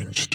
changed.